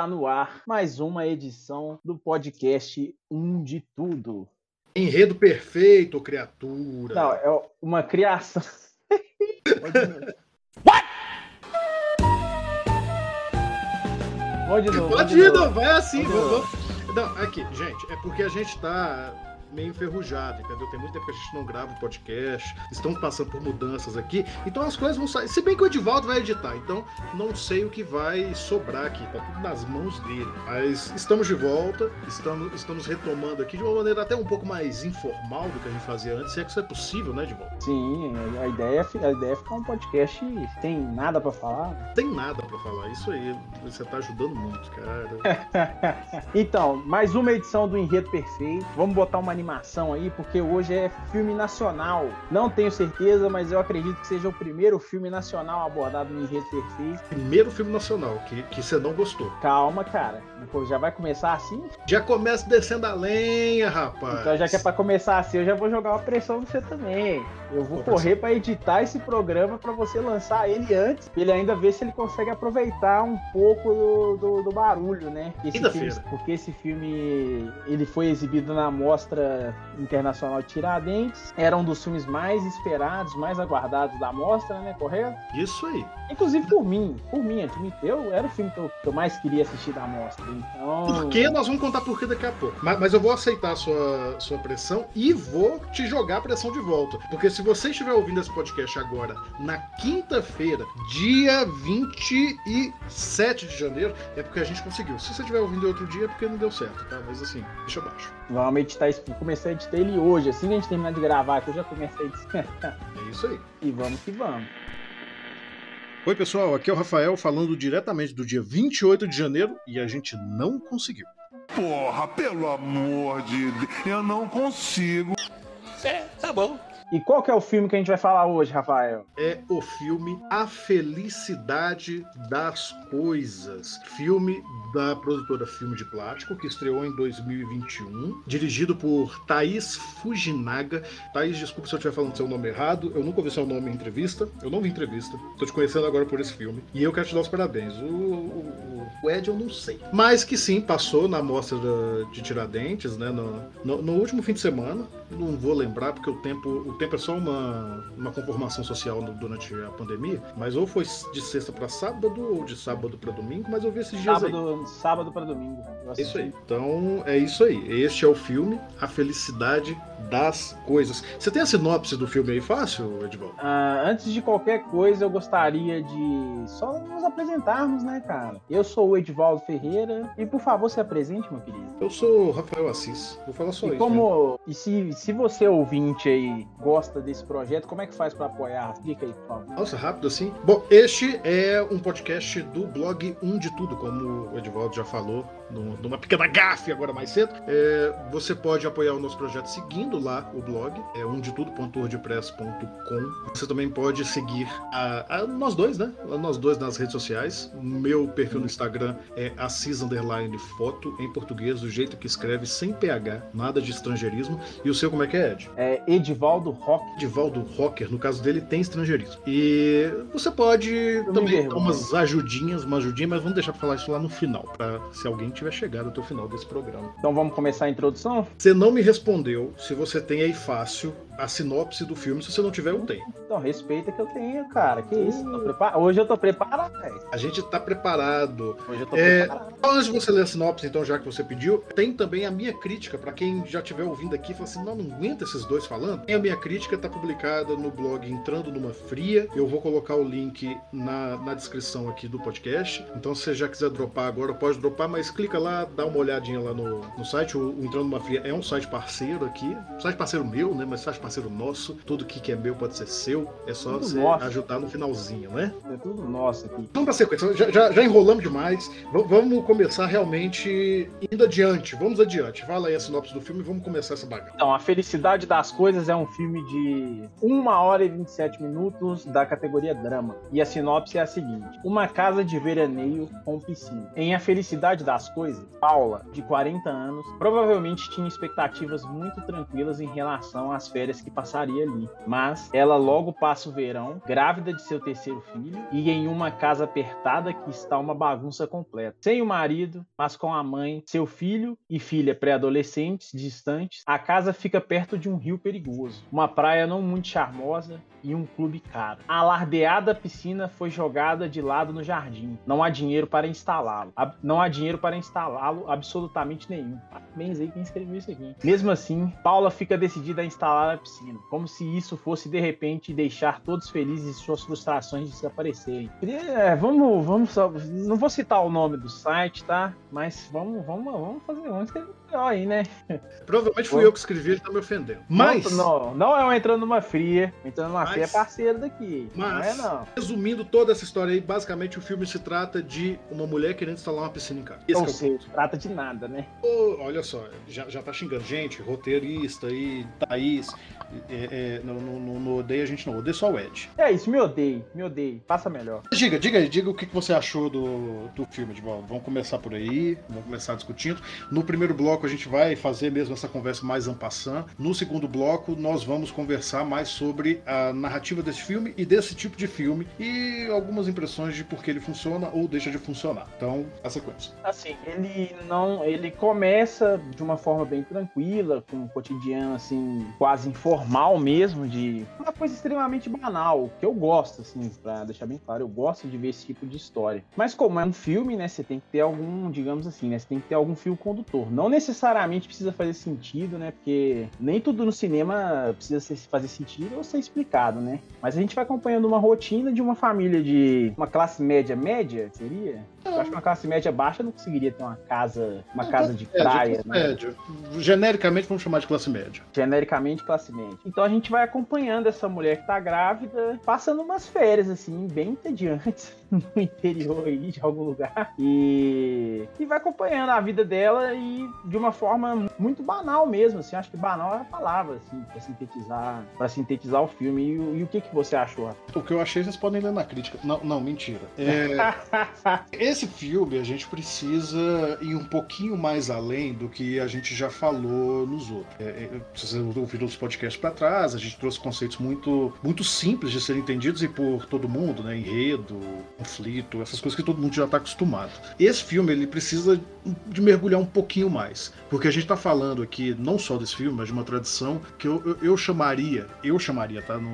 Está no ar mais uma edição do podcast Um de Tudo. Enredo perfeito, criatura. Não, é uma criação. What? Pode novo. Pode ir, não, vai assim. Vamos, Não, aqui, gente, é porque a gente tá meio enferrujado, entendeu? Tem muito tempo que a gente não grava o podcast, estamos passando por mudanças aqui, então as coisas vão sair. Se bem que o Edivaldo vai editar, então não sei o que vai sobrar aqui, tá tudo nas mãos dele. Mas estamos de volta, estamos, estamos retomando aqui de uma maneira até um pouco mais informal do que a gente fazia antes, se é que isso é possível, né, Edivaldo? Sim, a ideia, é, a ideia é ficar um podcast tem nada para falar. Tem nada para falar, isso aí. Você tá ajudando muito, cara. então, mais uma edição do Enredo Perfeito. Vamos botar uma animação aí, porque hoje é filme nacional. Não tenho certeza, mas eu acredito que seja o primeiro filme nacional abordado no Enredo Perfeito. Primeiro filme nacional que, que você não gostou. Calma, cara. Pô, já vai começar assim? Já começa descendo a lenha, rapaz. Então, já que é pra começar assim, eu já vou jogar uma pressão no você também. Eu vou correr para editar esse programa para você lançar ele antes, ele ainda ver se ele consegue aproveitar um pouco do, do, do barulho, né? Esse filme, porque esse filme ele foi exibido na Mostra Internacional Tiradentes, era um dos filmes mais esperados, mais aguardados da mostra, né? Correto? Isso aí. Inclusive por mim, por mim, admito, eu era o filme que eu, que eu mais queria assistir da mostra. Então... Por que? Nós vamos contar por que daqui a pouco. Mas, mas, eu vou aceitar a sua, sua pressão e vou te jogar a pressão de volta. Porque se você estiver ouvindo esse podcast agora, na quinta-feira, dia 27 de janeiro, é porque a gente conseguiu. Se você estiver ouvindo outro dia, é porque não deu certo, tá? Mas assim, deixa abaixo. Vamos editar isso. Comecei a editar ele hoje. Assim que a gente terminar de gravar aqui, eu já comecei a editar. É isso aí. E vamos que vamos. Oi, pessoal, aqui é o Rafael falando diretamente do dia 28 de janeiro e a gente não conseguiu. Porra, pelo amor de Deus, eu não consigo. É, tá bom. E qual que é o filme que a gente vai falar hoje, Rafael? É o filme A Felicidade das Coisas. Filme da produtora Filme de Plástico, que estreou em 2021, dirigido por Thaís Fujinaga. Thaís, desculpa se eu estiver falando seu nome errado, eu nunca ouvi seu nome em entrevista, eu não vi entrevista, tô te conhecendo agora por esse filme, e eu quero te dar os parabéns. O, o, o Ed eu não sei, mas que sim, passou na mostra de Tiradentes, né, no, no, no último fim de semana, não vou lembrar porque o tempo, o tempo é só uma, uma conformação social no, durante a pandemia, mas ou foi de sexta para sábado ou de sábado para domingo, mas eu vi esses dias sábado, aí. Sábado para domingo. Isso aí. Então é isso aí. Este é o filme A Felicidade das Coisas. Você tem a sinopse do filme aí fácil, Edvaldo? Ah, antes de qualquer coisa, eu gostaria de só nos apresentarmos, né, cara? Eu sou o Edvaldo Ferreira e por favor se apresente, meu querido. Eu sou o Rafael Assis. Vou falar só e isso. Como... E se, se você ouvinte aí gosta desse projeto, como é que faz para apoiar? Explica aí, por favor. Nossa, rápido assim. Bom, este é um podcast do blog Um de Tudo, como o Edvaldo já falou numa pequena gafe agora mais cedo. É, você pode apoiar o nosso projeto seguindo lá o blog, é umdetudo.wordpress.com. Você também pode seguir a, a, nós dois, né? Nós dois nas redes sociais. Meu perfil no Instagram é assis underline foto em português, do jeito que escreve, sem PH, nada de estrangeirismo. E o seu como é que é, Ed? É Edivaldo Rock. Edivaldo Rocker, no caso dele tem estrangeirismo. E você pode Eu também dar umas ajudinhas, uma ajudinha, mas vamos deixar pra falar isso lá no final, para se alguém tiver chegado até o final desse programa. Então vamos começar a introdução? Você não me respondeu se você tem aí fácil a sinopse do filme. Se você não tiver, eu tenho. Então, respeita que eu tenho, cara. Que isso? Eu Hoje eu tô preparado, velho. A gente tá preparado. Hoje eu tô é... preparado. Antes de você ler a sinopse, então, já que você pediu, tem também a minha crítica, para quem já estiver ouvindo aqui e fala assim: não, não aguenta esses dois falando. Tem a minha crítica, tá publicada no blog Entrando numa Fria. Eu vou colocar o link na, na descrição aqui do podcast. Então, se você já quiser dropar agora, pode dropar, mas clica lá, dá uma olhadinha lá no, no site. O, o Entrando numa Fria é um site parceiro aqui. Site parceiro meu, né? Mas site parceiro parceiro nosso. Tudo que é meu pode ser seu. É só tudo você nosso. ajudar no finalzinho, né? É tudo nosso aqui. Vamos pra sequência. Já, já, já enrolamos demais. V vamos começar realmente indo adiante. Vamos adiante. Fala aí a sinopse do filme e vamos começar essa bagaça. Então, A Felicidade das Coisas é um filme de 1 hora e 27 minutos da categoria drama. E a sinopse é a seguinte: Uma casa de veraneio com piscina. Em A Felicidade das Coisas, Paula, de 40 anos, provavelmente tinha expectativas muito tranquilas em relação às férias que passaria ali. Mas ela logo passa o verão, grávida de seu terceiro filho, e em uma casa apertada que está uma bagunça completa. Sem o marido, mas com a mãe, seu filho e filha pré-adolescentes distantes, a casa fica perto de um rio perigoso, uma praia não muito charmosa e um clube caro. A alardeada piscina foi jogada de lado no jardim. Não há dinheiro para instalá-lo. Não há dinheiro para instalá-lo absolutamente nenhum. Parabéns aí quem escreveu isso aqui. Mesmo assim, Paula fica decidida a instalar piscina, como se isso fosse de repente deixar todos felizes e suas frustrações desaparecerem. É, vamos, vamos não vou citar o nome do site, tá? Mas vamos, vamos, vamos fazer, vamos escrever aí, né? Provavelmente fui Pô. eu que escrevi, ele tá me ofendendo. Mas não, não, é um entrando numa fria, entrando numa mas, fria é parceiro daqui. Mas, não é não. Resumindo toda essa história aí, basicamente o filme se trata de uma mulher querendo instalar uma piscina em casa. Esse Ou é seja, trata de nada, né? Oh, olha só, já, já tá xingando gente, roteirista aí, Thaís. É, é, não, não, não, odeia a gente não, odeia só o Ed. É isso, me odeio, me odeio. Passa melhor. Diga, diga aí, diga o que você achou do, do filme, de volta. Vamos começar por aí, vamos começar discutindo. No primeiro bloco a gente vai fazer mesmo essa conversa mais ampassã. No segundo bloco nós vamos conversar mais sobre a narrativa desse filme e desse tipo de filme e algumas impressões de por que ele funciona ou deixa de funcionar. Então, a sequência. Assim, ele não, ele começa de uma forma bem tranquila, com um cotidiano assim quase informal mesmo, de uma coisa extremamente banal, que eu gosto, assim, pra deixar bem claro, eu gosto de ver esse tipo de história. Mas como é um filme, né, você tem que ter algum, digamos assim, né, você tem que ter algum fio condutor. Não necessariamente precisa fazer sentido, né, porque nem tudo no cinema precisa fazer sentido ou ser explicado, né. Mas a gente vai acompanhando uma rotina de uma família de uma classe média média, seria? Eu acho que uma classe média baixa não conseguiria ter uma casa, uma casa de praia, né? Média. Genericamente vamos chamar de classe média. Genericamente classe média. Então a gente vai acompanhando essa mulher que tá grávida, passando umas férias, assim, bem entediantes no interior aí de algum lugar. E, e vai acompanhando a vida dela e de uma forma muito banal mesmo, assim. Acho que banal é a palavra, assim, pra sintetizar, pra sintetizar o filme. E, e o que, que você achou? O que eu achei, vocês podem ler na crítica. Não, não mentira. É... Esse filme, a gente precisa ir um pouquinho mais além do que a gente já falou nos outros. É, é, vocês ouviram os podcasts para trás, a gente trouxe conceitos muito, muito simples de serem entendidos e por todo mundo, né? Enredo, conflito, essas coisas que todo mundo já está acostumado. Esse filme ele precisa de mergulhar um pouquinho mais, porque a gente está falando aqui não só desse filme, mas de uma tradição que eu, eu, eu chamaria, eu chamaria, tá? Não,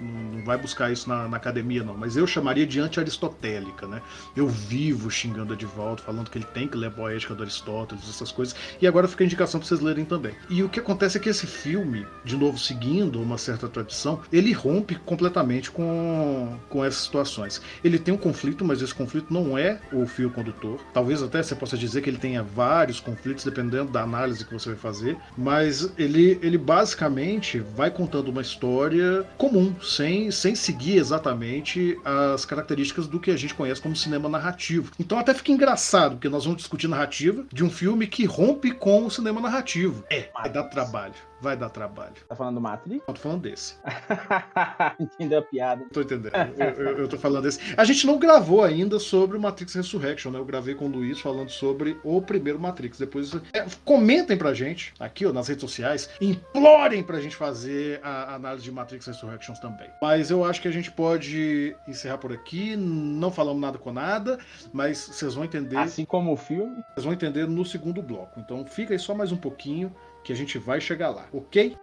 não vai buscar isso na, na, academia não, mas eu chamaria de anti-aristotélica, né? Eu vivo xingando volta, falando que ele tem que ler a poética do Aristóteles, essas coisas, e agora fica a indicação para vocês lerem também. E o que acontece é que esse filme, de novo seguindo uma certa tradição, ele rompe completamente com, com essas situações. Ele tem um conflito, mas esse conflito não é o fio condutor. Talvez até você possa dizer que ele tenha vários conflitos, dependendo da análise que você vai fazer, mas ele, ele basicamente vai contando uma história comum, sem, sem seguir exatamente as características do que a gente conhece como cinema narrativo. Então até fica engraçado, porque nós vamos discutir narrativa de um filme que rompe com o cinema narrativo. É, vai dar trabalho vai dar trabalho. Tá falando do Matrix? Eu tô falando desse. Entendeu a piada? Tô entendendo. Eu, eu, eu, tô falando desse. A gente não gravou ainda sobre o Matrix Resurrection, né? Eu gravei com o Luiz falando sobre o primeiro Matrix. Depois, é, comentem pra gente, aqui ó, nas redes sociais, implorem pra gente fazer a análise de Matrix Resurrections também. Mas eu acho que a gente pode encerrar por aqui. Não falamos nada com nada, mas vocês vão entender. Assim como o filme. Vocês vão entender no segundo bloco. Então fica aí só mais um pouquinho que a gente vai chegar lá, ok?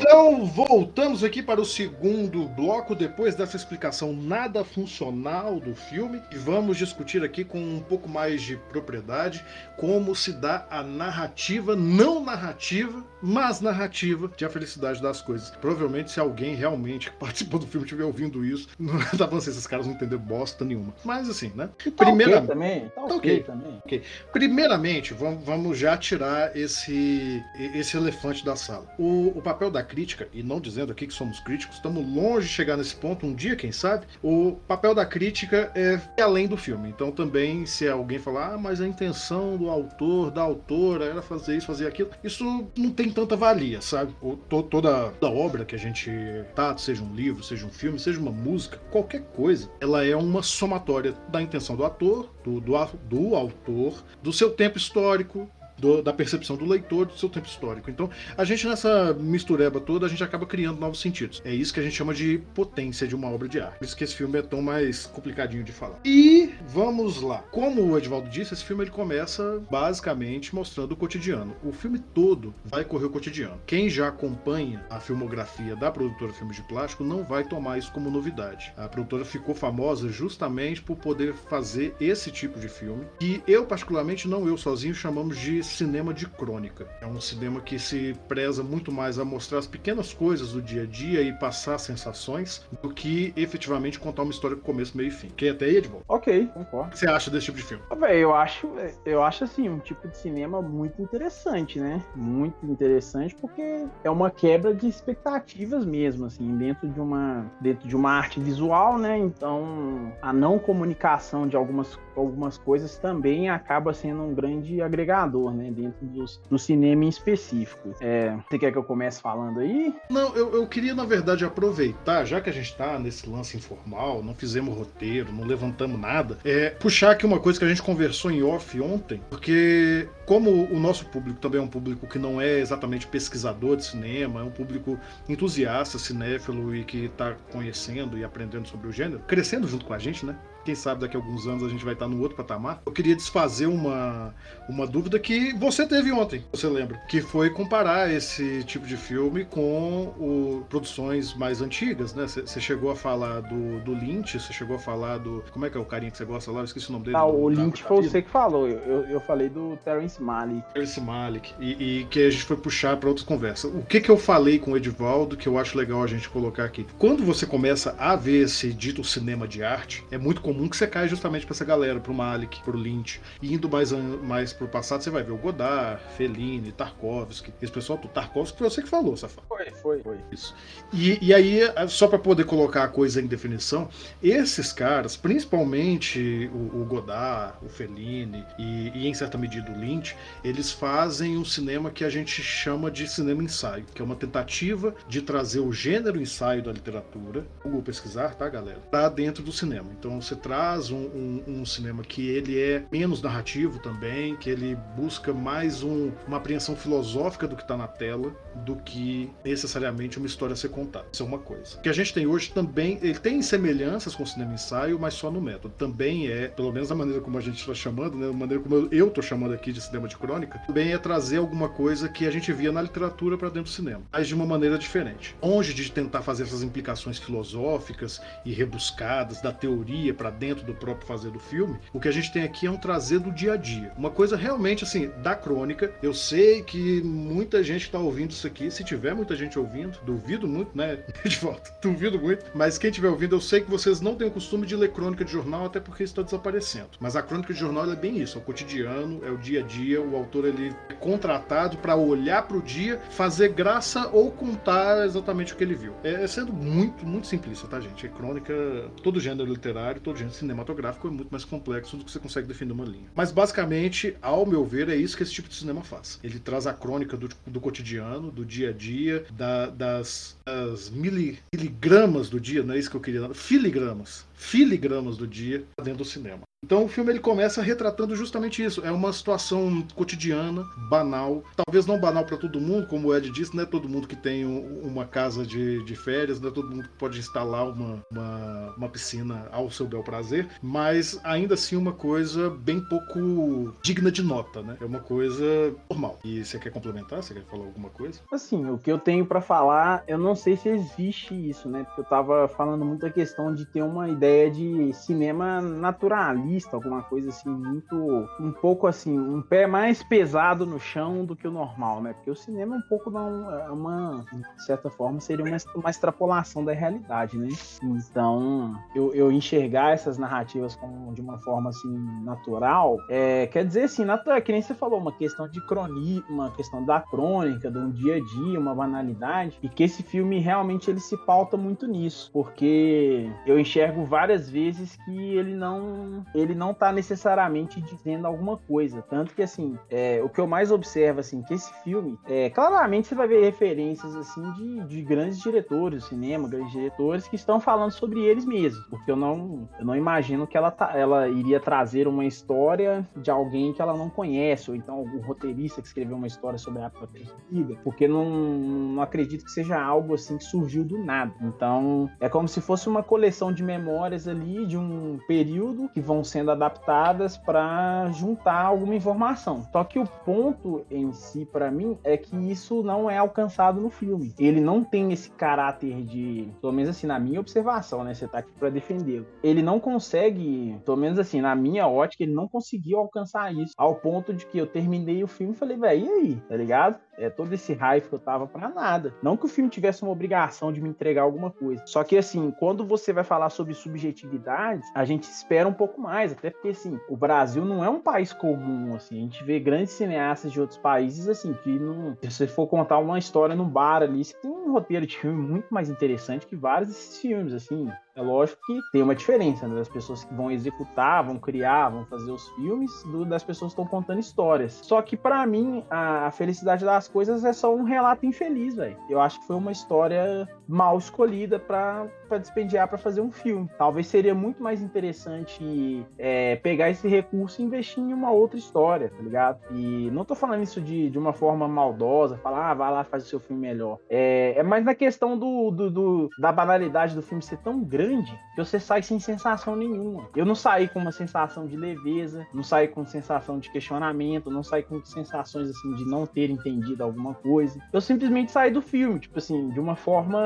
Então, voltamos aqui para o segundo bloco, depois dessa explicação nada funcional do filme, e vamos discutir aqui com um pouco mais de propriedade como se dá a narrativa, não narrativa, mas narrativa de A Felicidade das Coisas. Provavelmente, se alguém realmente participou do filme estiver ouvindo isso, não tá falando assim, esses caras não entenderam bosta nenhuma. Mas assim, né? Tá Primeiramente, okay também. Tá, tá okay, também. Okay. Primeiramente, vamos, vamos já tirar esse, esse elefante da sala. O, o papel da crítica, e não dizendo aqui que somos críticos, estamos longe de chegar nesse ponto, um dia, quem sabe, o papel da crítica é além do filme. Então também, se alguém falar, ah, mas a intenção do autor, da autora, era fazer isso, fazer aquilo, isso não tem tanta valia, sabe? To, toda, toda obra que a gente tá, seja um livro, seja um filme, seja uma música, qualquer coisa, ela é uma somatória da intenção do ator, do, do, do autor, do seu tempo histórico, do, da percepção do leitor do seu tempo histórico. Então, a gente nessa mistureba toda, a gente acaba criando novos sentidos. É isso que a gente chama de potência de uma obra de arte. Por isso que esse filme é tão mais complicadinho de falar. E vamos lá. Como o Edvaldo disse, esse filme ele começa basicamente mostrando o cotidiano. O filme todo vai correr o cotidiano. Quem já acompanha a filmografia da produtora Filmes de Plástico não vai tomar isso como novidade. A produtora ficou famosa justamente por poder fazer esse tipo de filme, que eu particularmente não eu sozinho chamamos de cinema de crônica. É um cinema que se preza muito mais a mostrar as pequenas coisas do dia a dia e passar sensações do que efetivamente contar uma história com começo, meio e fim. Que até aí, Edvaldo? Ok, concordo. O que você acha desse tipo de filme? Véi, eu acho, eu acho assim, um tipo de cinema muito interessante, né? Muito interessante porque é uma quebra de expectativas mesmo, assim, dentro de uma, dentro de uma arte visual, né? Então, a não comunicação de algumas, algumas coisas também acaba sendo um grande agregador, né? Dentro dos, do cinema em específico. É, você quer que eu comece falando aí? Não, eu, eu queria, na verdade, aproveitar, já que a gente tá nesse lance informal, não fizemos roteiro, não levantamos nada, é puxar aqui uma coisa que a gente conversou em off ontem, porque como o nosso público também é um público que não é exatamente pesquisador de cinema, é um público entusiasta, cinéfilo e que está conhecendo e aprendendo sobre o gênero, crescendo junto com a gente, né? Quem sabe daqui a alguns anos a gente vai estar no outro patamar. Eu queria desfazer uma, uma dúvida que você teve ontem, você lembra? Que foi comparar esse tipo de filme com o, produções mais antigas, né? Você chegou a falar do, do Lynch, você chegou a falar do. Como é que é o carinha que você gosta lá? Eu esqueci o nome dele. Ah, o Lynch foi você que falou. Eu, eu falei do Terence Malick. Terence Malick. E, e, que a gente foi puxar para outras conversas. O que, que eu falei com o Edivaldo que eu acho legal a gente colocar aqui? Quando você começa a ver esse dito cinema de arte, é muito comum comum que você cai justamente para essa galera, pro Malik, pro Lynch. E indo mais, mais pro passado, você vai ver o Godard, Fellini, Tarkovsky. Esse pessoal do Tarkovsky foi você que falou, Safado. Foi, foi, foi. Isso. E, e aí, só para poder colocar a coisa em definição, esses caras, principalmente o, o Godard, o Fellini e, e, em certa medida o Lynch, eles fazem um cinema que a gente chama de cinema ensaio, que é uma tentativa de trazer o gênero ensaio da literatura, Google pesquisar, tá, galera? Pra dentro do cinema. Então você traz um, um, um, cinema que ele é menos narrativo também, que ele busca mais um, uma apreensão filosófica do que está na tela, do que necessariamente uma história a ser contada. Isso é uma coisa. O que a gente tem hoje também, ele tem semelhanças com o cinema ensaio, mas só no método. Também é, pelo menos da maneira como a gente está chamando, né, da maneira como eu estou chamando aqui de cinema de crônica, também é trazer alguma coisa que a gente via na literatura para dentro do cinema, mas de uma maneira diferente. Longe de tentar fazer essas implicações filosóficas e rebuscadas da teoria para dentro do próprio fazer do filme, o que a gente tem aqui é um trazer do dia a dia. Uma coisa realmente assim, da crônica. Eu sei que muita gente está ouvindo isso aqui. Se tiver muita gente ouvindo, duvido muito, né? De volta, duvido muito. Mas quem estiver ouvindo, eu sei que vocês não têm o costume de ler crônica de jornal, até porque está desaparecendo. Mas a crônica de jornal é bem isso, é o cotidiano, é o dia a dia. O autor ele é contratado para olhar para o dia, fazer graça ou contar exatamente o que ele viu. É sendo muito, muito simplista, tá, gente? É crônica, todo gênero literário, todo gênero cinematográfico é muito mais complexo do que você consegue definir uma linha. Mas basicamente, ao meu ver, é isso que esse tipo de cinema faz. Ele traz a crônica do, do cotidiano, do dia a dia, da, das, das mili, miligramas do dia, não é isso que eu queria, filigramas filigramas do dia dentro do cinema. Então o filme ele começa retratando justamente isso. É uma situação cotidiana, banal. Talvez não banal para todo mundo, como o Ed disse, não é todo mundo que tem uma casa de, de férias, não é todo mundo que pode instalar uma, uma, uma, piscina ao seu bel prazer, mas ainda assim uma coisa bem pouco digna de nota, né? É uma coisa normal. E você quer complementar? Você quer falar alguma coisa? Assim, o que eu tenho para falar, eu não sei se existe isso, né? Porque eu tava falando muito a questão de ter uma ideia de cinema naturalista alguma coisa assim muito um pouco assim, um pé mais pesado no chão do que o normal, né? Porque o cinema é um pouco uma, é uma de certa forma seria uma, uma extrapolação da realidade, né? Então, eu, eu enxergar essas narrativas como de uma forma assim natural, é, quer dizer assim, natural, que nem você falou, uma questão de cronia, uma questão da crônica, do dia a dia, uma banalidade, e que esse filme realmente ele se pauta muito nisso, porque eu enxergo várias vezes que ele não ele não tá necessariamente dizendo alguma coisa, tanto que assim, é, o que eu mais observo assim, que esse filme, é, claramente você vai ver referências assim de, de grandes diretores do cinema, grandes diretores que estão falando sobre eles mesmos, porque eu não eu não imagino que ela tá, ela iria trazer uma história de alguém que ela não conhece, ou então algum roteirista que escreveu uma história sobre a época perdida, porque não, não acredito que seja algo assim que surgiu do nada. Então, é como se fosse uma coleção de memórias ali de um período que vão sendo adaptadas para juntar alguma informação. Só que o ponto em si para mim é que isso não é alcançado no filme. Ele não tem esse caráter de, pelo menos assim na minha observação, né, você tá aqui para defendê-lo. Ele não consegue, pelo menos assim, na minha ótica, ele não conseguiu alcançar isso ao ponto de que eu terminei o filme e falei, velho, e aí, tá ligado? É todo esse hype que eu tava para nada. Não que o filme tivesse uma obrigação de me entregar alguma coisa. Só que assim, quando você vai falar sobre subjetividades, a gente espera um pouco mais, até porque assim, o Brasil não é um país comum, assim. A gente vê grandes cineastas de outros países assim, que não, se você for contar uma história no bar ali, você tem um roteiro de filme muito mais interessante que vários desses filmes, assim. É lógico que tem uma diferença né, das pessoas que vão executar, vão criar, vão fazer os filmes, do, das pessoas que estão contando histórias. Só que para mim, a felicidade das coisas é só um relato infeliz, velho. Eu acho que foi uma história mal escolhida para despendiar para fazer um filme. Talvez seria muito mais interessante é, pegar esse recurso e investir em uma outra história, tá ligado? E não tô falando isso de, de uma forma maldosa, falar, ah, vai lá, faz o seu filme melhor. É, é mais na questão do, do, do da banalidade do filme ser tão grande que você sai sem sensação nenhuma. Eu não saí com uma sensação de leveza, não saí com sensação de questionamento, não saí com sensações assim de não ter entendido alguma coisa. Eu simplesmente saí do filme, tipo assim, de uma forma,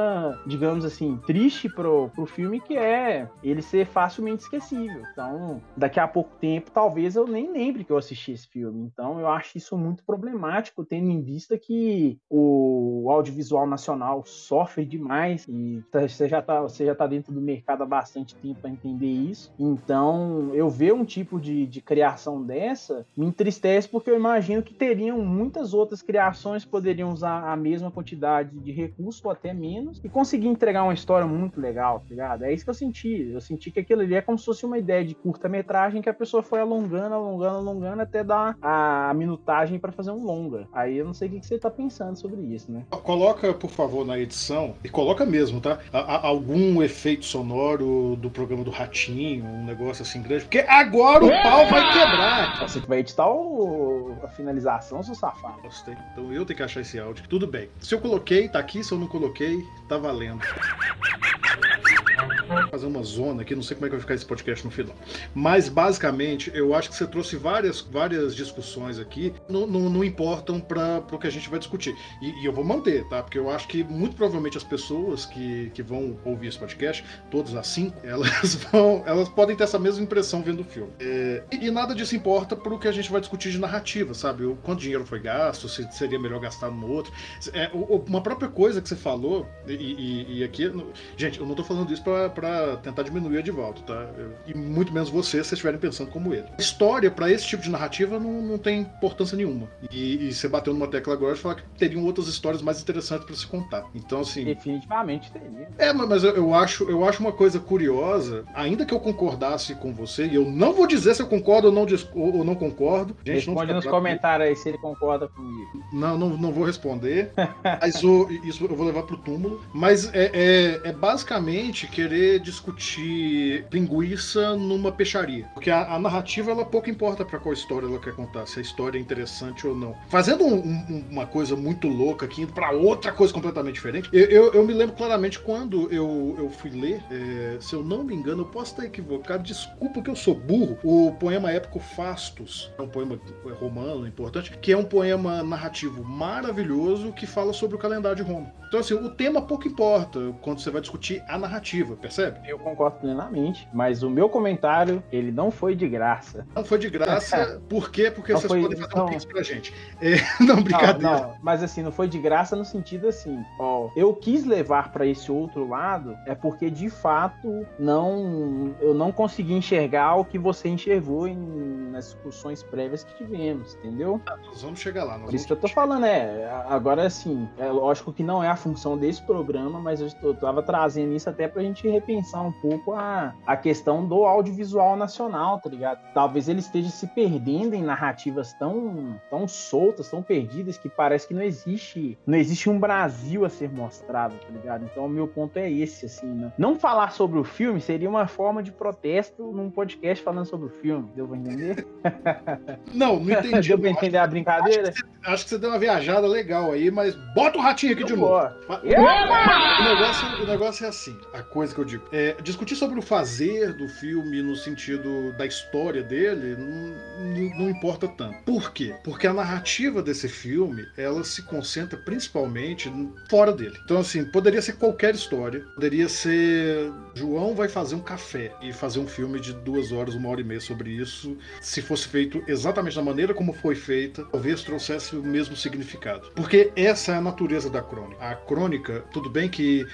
digamos assim, triste pro, pro filme, que é ele ser facilmente esquecível. Então, daqui a pouco tempo, talvez eu nem lembre que eu assisti esse filme. Então, eu acho isso muito problemático, tendo em vista que o audiovisual nacional sofre demais e você já tá, você já tá dentro do mercado há bastante tempo para entender isso. Então, eu ver um tipo de, de criação dessa me entristece porque eu imagino que teriam muitas outras criações poderiam usar a mesma quantidade de recursos ou até menos e conseguir entregar uma história muito legal, tá ligado? É isso que eu senti. Eu senti que aquilo ali é como se fosse uma ideia de curta-metragem que a pessoa foi alongando, alongando, alongando até dar a minutagem para fazer um longa. Aí eu não sei o que você tá pensando sobre isso, né? Coloca, por favor, na edição, e coloca mesmo, tá? algum efeito sonoro do programa do Ratinho, um negócio assim grande, porque agora o pau vai quebrar. Você que vai editar o... a finalização, seu safado. Então eu tenho que achar esse áudio. Tudo bem. Se eu coloquei, tá aqui. Se eu não coloquei, tá valendo fazer uma zona aqui, não sei como é que vai ficar esse podcast no final. Mas basicamente, eu acho que você trouxe várias, várias discussões aqui, não, não, não importam para o que a gente vai discutir. E, e, eu vou manter, tá? Porque eu acho que muito provavelmente as pessoas que, que vão ouvir esse podcast, todas as cinco, elas vão. Elas podem ter essa mesma impressão vendo o filme. É, e, e, nada disso importa para o que a gente vai discutir de narrativa, sabe? O quanto dinheiro foi gasto, se seria melhor gastar no outro. É, uma própria coisa que você falou, e, e, e aqui. Gente, eu não tô falando isso para para tentar diminuir o Edivaldo, tá? E muito menos você, se estiverem pensando como ele. História, para esse tipo de narrativa, não, não tem importância nenhuma. E, e você bateu numa tecla agora de falar que teriam outras histórias mais interessantes para se contar. Então, assim. Definitivamente teria. É, mas eu, eu, acho, eu acho uma coisa curiosa, ainda que eu concordasse com você, e eu não vou dizer se eu concordo ou não, ou, ou não concordo. Gente, Responde não nos comentários aí se ele concorda comigo. Não, não, não vou responder. mas o, isso eu vou levar pro túmulo. Mas é, é, é basicamente querer discutir linguiça numa peixaria. Porque a, a narrativa, ela pouco importa para qual história ela quer contar, se a história é interessante ou não. Fazendo um, um, uma coisa muito louca aqui, indo pra outra coisa completamente diferente, eu, eu, eu me lembro claramente quando eu, eu fui ler, é, se eu não me engano, eu posso estar equivocado, desculpa que eu sou burro, o poema épico Fastos, é um poema romano importante, que é um poema narrativo maravilhoso que fala sobre o calendário de Roma. Então, assim, o tema pouco importa quando você vai discutir a narrativa, percebe? Eu concordo plenamente, mas o meu comentário, ele não foi de graça. Não foi de graça, por quê? Porque Não vocês foi- podem fazer não. um pix pra gente. É, não, brincadeira. Não, não, mas assim, não foi de graça no sentido assim, ó, eu quis levar pra esse outro lado é porque de fato não eu não consegui enxergar o que você enxergou em- nas discussões prévias que tivemos, entendeu? Nós vamos chegar lá. Por isso que eu tô falando, é, agora assim, é lógico que não é a função desse programa, mas eu, eu tava trazendo isso até pra gente repensar um pouco a, a questão do audiovisual nacional, tá ligado? Talvez ele esteja se perdendo em narrativas tão, tão soltas, tão perdidas, que parece que não existe, não existe um Brasil a ser mostrado, tá ligado? Então o meu ponto é esse, assim, né? Não falar sobre o filme seria uma forma de protesto num podcast falando sobre o filme, deu pra entender? Não, não entendi. deu pra entender a brincadeira? Acho que você deu uma viajada legal aí, mas bota o ratinho aqui de Eu novo. Eba! O negócio, o negócio é assim, a coisa que eu digo. É, discutir sobre o fazer do filme no sentido da história dele não, não- não importa tanto. Por quê? Porque a narrativa desse filme, ela se concentra principalmente fora dele. Então, assim, poderia ser qualquer história. Poderia ser João vai fazer um café e fazer um filme de duas horas, uma hora e meia sobre isso. Se fosse feito exatamente da maneira como foi feita, talvez trouxesse o mesmo significado. Porque essa é a natureza da crônica. A crônica, tudo bem que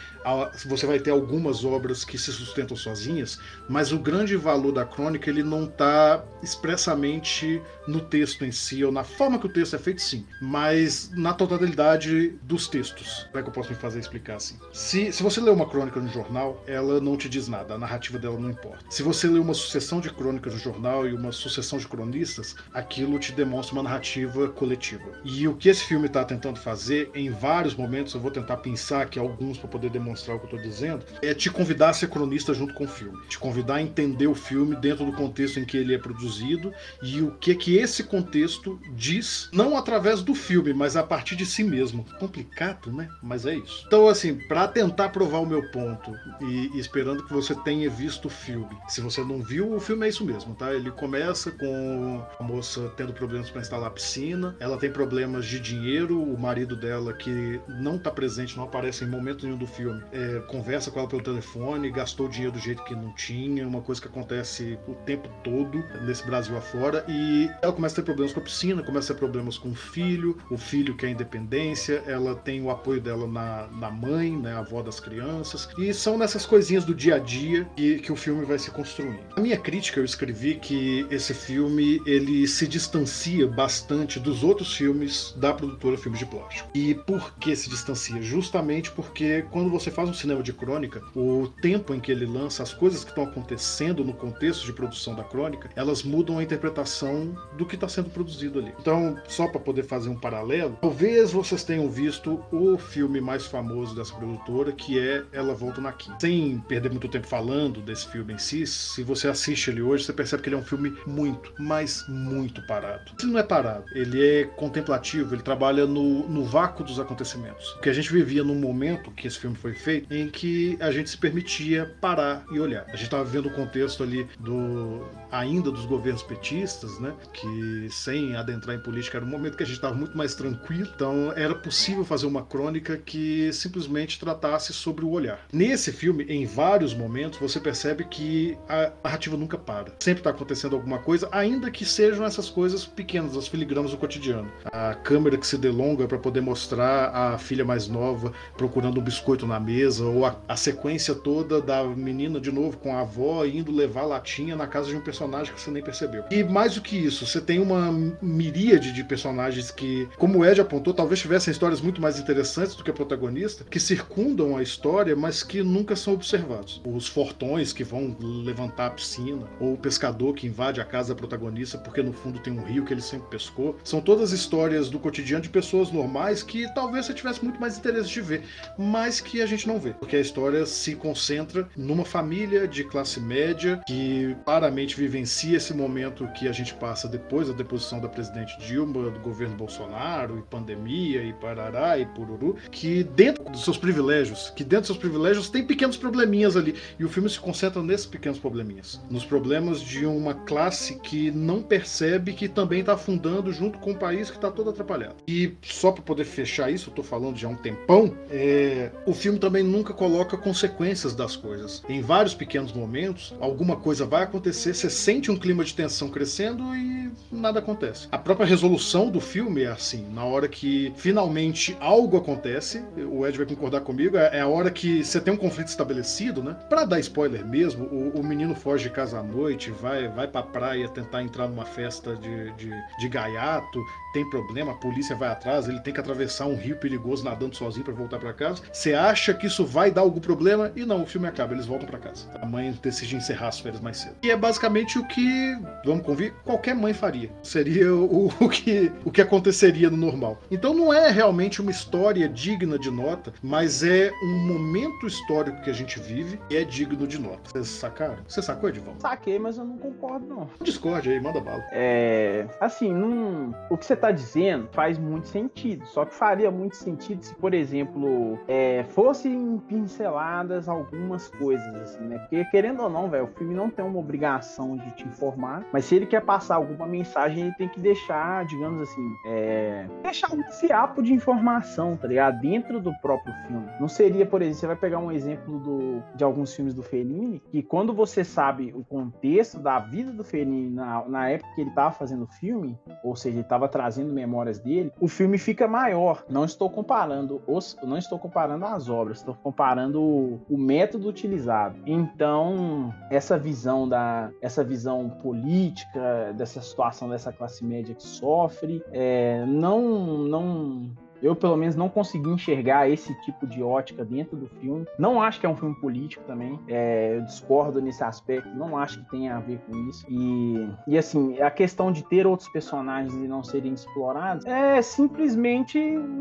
você vai ter algumas obras que se sustentam sozinhas, mas o grande valor da crônica ele não está expressamente no texto em si ou na forma que o texto é feito, sim, mas na totalidade dos textos. Como é que eu posso me fazer explicar assim? Se, se você lê uma crônica no jornal, ela não te diz nada, a narrativa dela não importa. Se você lê uma sucessão de crônicas no jornal e uma sucessão de cronistas, aquilo te demonstra uma narrativa coletiva. E o que esse filme está tentando fazer, em vários momentos, eu vou tentar pensar aqui alguns para poder demonstrar o que eu estou dizendo, é te convidar a ser cronista junto com o filme. Te convidar a entender o filme dentro do contexto em que ele é produzido e o que que esse contexto diz, não através do filme, mas a partir de si mesmo. Complicado, né? Mas é isso. Então, assim, para tentar provar o meu ponto e, e esperando que você tenha visto o filme. Se você não viu, o filme é isso mesmo, tá? Ele começa com a moça tendo problemas para instalar a piscina, ela tem problemas de dinheiro, o marido dela que não tá presente, não aparece em momento nenhum do filme, é, conversa com ela pelo telefone, gastou dinheiro do jeito que não tinha, uma coisa que acontece o tempo todo nesse Brasil afora, e ela começa a ter problemas com a piscina, começa a ter problemas com o filho, o filho quer independência, ela tem o apoio dela na, na mãe, né, a avó das crianças, e são nessas coisinhas do dia a dia que, que o filme vai se construindo. A minha crítica eu escrevi que esse filme ele se distancia bastante dos outros filmes da produtora Filmes de Plástico. E por que se distancia? Justamente porque quando você faz um cinema de crônica, o tempo em que ele lança as coisas que estão acontecendo no contexto de produção da crônica, elas mudam a interpretação do que está sendo produzido ali. Então, só para poder fazer um paralelo, talvez vocês tenham visto o filme mais famoso dessa produtora, que é Ela Volta na Quinta. Sem perder muito tempo falando desse filme em si, se você assiste ele hoje, você percebe que ele é um filme muito, mas muito parado. Ele não é parado, ele é contemplativo, ele trabalha no, no vácuo dos acontecimentos. Porque a gente vivia num momento que esse filme foi feito em que a gente se permitia parar e olhar. A gente estava vivendo o contexto ali do ainda dos governos petistas, né? Que sem adentrar em política era um momento que a gente estava muito mais tranquilo. Então era possível fazer uma crônica que simplesmente tratasse sobre o olhar. Nesse filme, em vários momentos, você percebe que a narrativa nunca para. Sempre está acontecendo alguma coisa, ainda que sejam essas coisas pequenas, as filigranas do cotidiano. A câmera que se delonga para poder mostrar a filha mais nova procurando um biscoito na mesa, ou a, a sequência toda da menina de novo com a avó indo levar latinha na casa de um personagem que você nem percebeu. E mais do que isso, você tem uma miríade de personagens que, como o Ed apontou, talvez tivessem histórias muito mais interessantes do que a protagonista, que circundam a história, mas que nunca são observados. Os fortões que vão levantar a piscina, ou o pescador que invade a casa da protagonista porque no fundo tem um rio que ele sempre pescou. São todas histórias do cotidiano de pessoas normais que talvez você tivesse muito mais interesse de ver, mas que a gente não vê, porque a história se concentra numa família de classe média que claramente vivencia esse momento que a gente passa depois da deposição da presidente Dilma, do governo Bolsonaro, e pandemia, e parará, e pururu, que dentro dos seus privilégios, que dentro dos seus privilégios tem pequenos probleminhas ali. E o filme se concentra nesses pequenos probleminhas. Nos problemas de uma classe que não percebe que também está afundando junto com o país que está todo atrapalhado. E só para poder fechar isso, eu tô falando já há um tempão, é... o filme também nunca coloca consequências das coisas. Em vários pequenos momentos, alguma coisa vai acontecer, você sente um clima de tensão crescendo e nada acontece. A própria resolução do filme é assim, na hora que finalmente algo acontece, o Ed vai concordar comigo, é, é a hora que você tem um conflito estabelecido, né? Para dar spoiler mesmo, o, o, menino foge de casa à noite, vai, vai pra praia tentar entrar numa festa de, de, de gaiato, tem problema, a polícia vai atrás, ele tem que atravessar um rio perigoso nadando sozinho para voltar para casa. Você acha que isso vai dar algum problema? E não, o filme acaba, eles voltam para casa. A mãe decide encerrar as férias mais cedo. E é basicamente o que, vamos convir, qualquer mãe faria. Seria o, o, que, o que aconteceria no normal. Então não é realmente uma história digna de nota, mas é um momento histórico que a gente vive e é digno de nota. Vocês sacaram? Você sacou, Edivão? Saquei, mas eu não concordo, não. Discorde aí, manda bala. É. Assim, não. O que você tá dizendo faz muito sentido. Só que faria muito sentido se, por exemplo, é, fossem pinceladas algumas coisas, assim, né? Porque, querendo ou não, velho, o filme não tem uma obrigação de te informar, mas se ele quer passar alguma mensagem, ele tem que deixar, digamos assim, é, deixar um fiapo de informação, tá ligado? Dentro do próprio filme. Não seria, por exemplo, você vai pegar um exemplo do, de alguns filmes do Fellini, que quando você sabe o contexto da vida do Fellini na, na época que ele tava fazendo o filme, ou seja, ele tava trazendo memórias dele, o filme fica maior. Não estou comparando os, não estou comparando as obras, estou comparando o, o método utilizado. Então, essa visão da, essa visão política dessa situação dessa classe média que sofre, é, não, não eu, pelo menos, não consegui enxergar esse tipo de ótica dentro do filme. Não acho que é um filme político também. É, eu discordo nesse aspecto. Não acho que tenha a ver com isso. E, e assim, a questão de ter outros personagens e não serem explorados é simplesmente,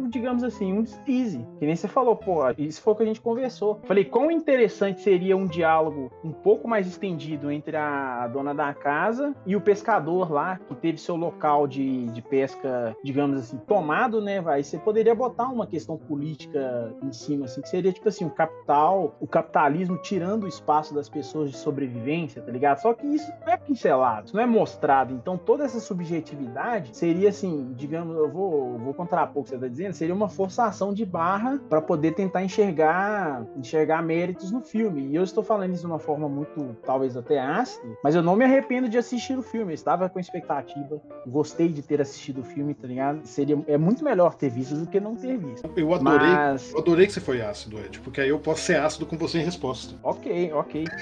digamos assim, um deslize. Que nem você falou, pô, isso foi o que a gente conversou. Falei, quão interessante seria um diálogo um pouco mais estendido entre a dona da casa e o pescador lá, que teve seu local de, de pesca, digamos assim, tomado, né? Vai ser poderia botar uma questão política em cima, assim, que seria tipo assim, o capital, o capitalismo tirando o espaço das pessoas de sobrevivência, tá ligado? Só que isso não é pincelado, isso não é mostrado. Então toda essa subjetividade seria assim, digamos, eu vou, vou contrapor o que você tá dizendo, seria uma forçação de barra para poder tentar enxergar, enxergar méritos no filme. E eu estou falando isso de uma forma muito, talvez até ácida, mas eu não me arrependo de assistir o filme. Eu estava com expectativa, gostei de ter assistido o filme, tá ligado? Seria, é muito melhor ter visto do que não ter visto. Eu adorei, Mas... eu adorei que você foi ácido, Ed, porque aí eu posso ser ácido com você em resposta. Ok, ok.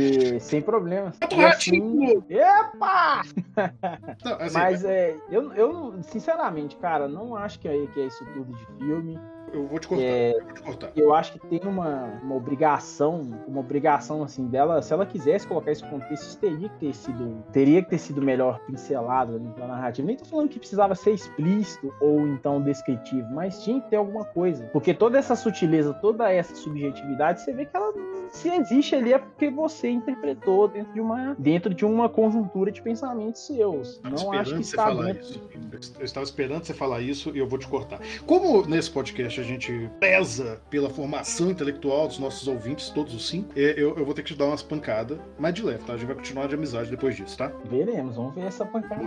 E sem problemas. E assim... Epa! Não, assim, Mas é, eu, eu, sinceramente, cara, não acho que é, que é isso tudo de filme. Eu vou te cortar. É, eu, vou te cortar. eu acho que tem uma, uma obrigação, uma obrigação assim dela, se ela quisesse colocar esse contexto, isso teria que ter sido, teria que ter sido melhor pincelado na narrativa. Nem tô falando que precisava ser explícito ou então descritivo, mas tinha que ter alguma coisa. Porque toda essa sutileza, toda essa subjetividade, você vê que ela se existe ali é porque você interpretou dentro de uma dentro de uma conjuntura de pensamentos seus. Não acho que está dentro... Isso. Eu estava esperando você falar isso e eu vou te cortar. Como nesse podcast a gente pesa pela formação intelectual dos nossos ouvintes, todos os cinco, é, eu, eu vou ter que te dar umas pancadas, mas de leve, tá? A gente vai continuar de amizade depois disso, tá? Veremos, vamos ver essa pancada